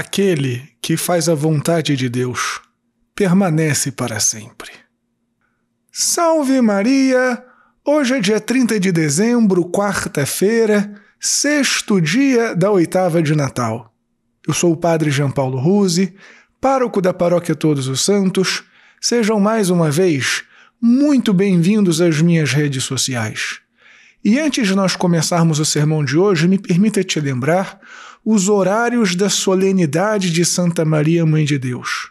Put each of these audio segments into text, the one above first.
Aquele que faz a vontade de Deus permanece para sempre. Salve Maria! Hoje é dia 30 de dezembro, quarta-feira, sexto dia da oitava de Natal. Eu sou o Padre João Paulo Ruse, pároco da Paróquia Todos os Santos. Sejam mais uma vez muito bem-vindos às minhas redes sociais. E antes de nós começarmos o sermão de hoje, me permita te lembrar os horários da solenidade de Santa Maria, Mãe de Deus.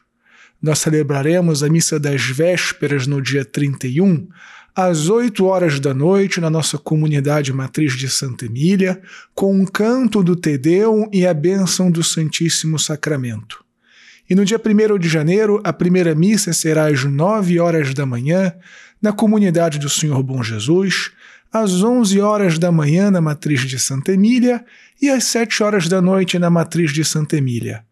Nós celebraremos a missa das vésperas no dia 31, às 8 horas da noite, na nossa comunidade matriz de Santa Emília, com um canto do Tedeum e a bênção do Santíssimo Sacramento. E no dia 1 de janeiro, a primeira missa será às 9 horas da manhã, na comunidade do Senhor Bom Jesus, às 11 horas da manhã na matriz de Santa Emília e às 7 horas da noite na matriz de Santa Emília.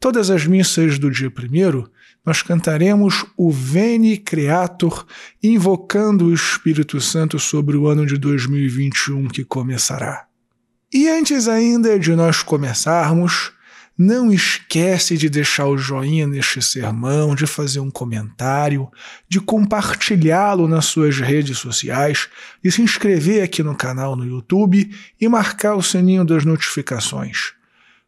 Todas as missas do dia primeiro, nós cantaremos o Veni Creator, invocando o Espírito Santo sobre o ano de 2021 que começará. E antes ainda de nós começarmos, não esquece de deixar o joinha neste sermão, de fazer um comentário, de compartilhá-lo nas suas redes sociais, de se inscrever aqui no canal no YouTube e marcar o sininho das notificações.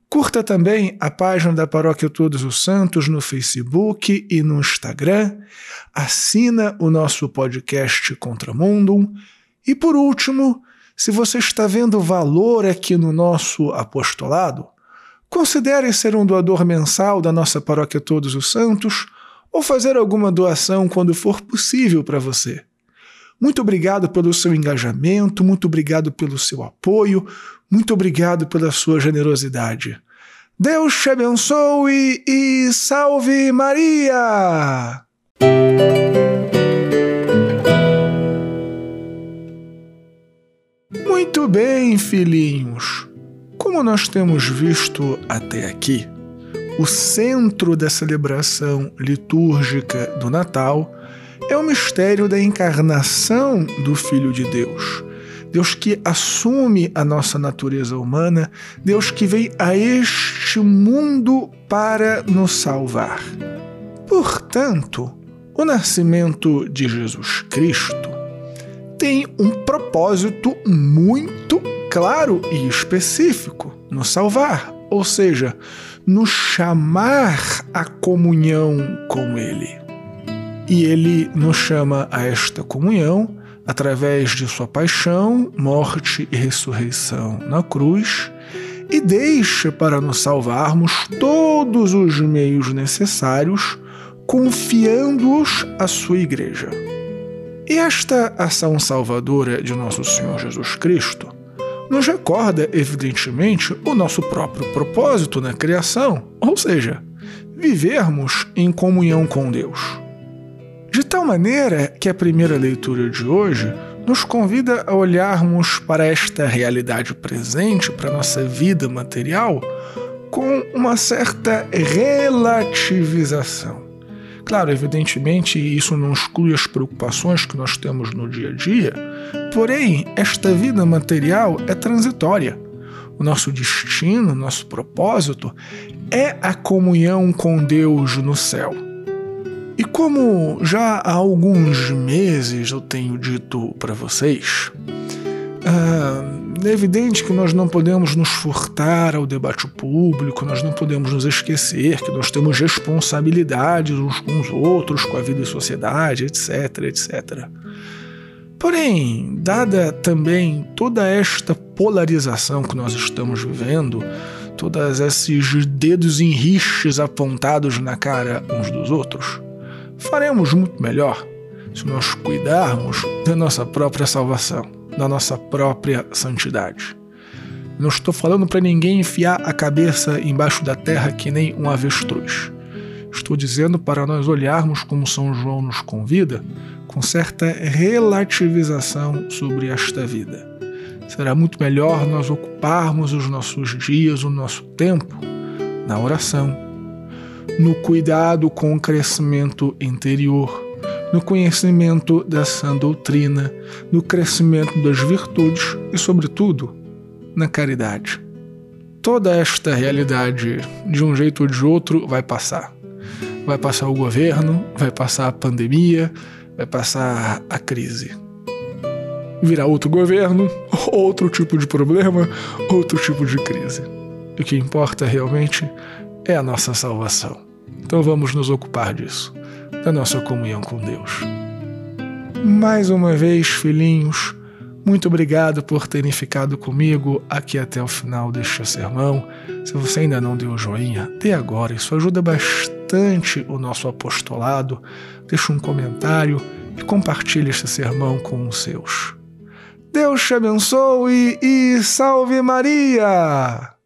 Curta também a página da Paróquia Todos os Santos no Facebook e no Instagram. Assina o nosso podcast Contramundum. E por último, se você está vendo valor aqui no nosso apostolado, Considere ser um doador mensal da nossa paróquia Todos os Santos ou fazer alguma doação quando for possível para você. Muito obrigado pelo seu engajamento, muito obrigado pelo seu apoio, muito obrigado pela sua generosidade. Deus te abençoe e salve Maria! Muito bem, filhinhos. Como nós temos visto até aqui, o centro da celebração litúrgica do Natal é o mistério da encarnação do Filho de Deus. Deus que assume a nossa natureza humana, Deus que vem a este mundo para nos salvar. Portanto, o nascimento de Jesus Cristo tem um propósito muito claro e específico, nos salvar, ou seja, nos chamar à comunhão com Ele. E Ele nos chama a esta comunhão através de Sua paixão, morte e ressurreição na cruz e deixa para nos salvarmos todos os meios necessários, confiando-os à Sua Igreja. E esta ação salvadora de nosso Senhor Jesus Cristo nos recorda, evidentemente, o nosso próprio propósito na criação, ou seja, vivermos em comunhão com Deus. De tal maneira que a primeira leitura de hoje nos convida a olharmos para esta realidade presente, para nossa vida material, com uma certa relativização. Claro, evidentemente, isso não exclui as preocupações que nós temos no dia a dia, porém, esta vida material é transitória. O nosso destino, nosso propósito é a comunhão com Deus no céu. E como já há alguns meses eu tenho dito para vocês, ah, é evidente que nós não podemos nos furtar ao debate público, nós não podemos nos esquecer que nós temos responsabilidades uns com os outros, com a vida e sociedade, etc, etc. Porém, dada também toda esta polarização que nós estamos vivendo, todos esses dedos em apontados na cara uns dos outros, faremos muito melhor se nós cuidarmos da nossa própria salvação da nossa própria santidade. Não estou falando para ninguém enfiar a cabeça embaixo da terra que nem um avestruz. Estou dizendo para nós olharmos como São João nos convida, com certa relativização sobre esta vida. Será muito melhor nós ocuparmos os nossos dias, o nosso tempo, na oração, no cuidado com o crescimento interior no conhecimento da sã doutrina, no crescimento das virtudes e, sobretudo, na caridade. toda esta realidade, de um jeito ou de outro, vai passar. Vai passar o governo, vai passar a pandemia, vai passar a crise. Virá outro governo, outro tipo de problema, outro tipo de crise. O que importa realmente é a nossa salvação. Então vamos nos ocupar disso, da nossa comunhão com Deus. Mais uma vez, filhinhos, muito obrigado por terem ficado comigo aqui até o final deste sermão. Se você ainda não deu joinha, dê agora, isso ajuda bastante o nosso apostolado. Deixe um comentário e compartilhe este sermão com os seus. Deus te abençoe e salve Maria!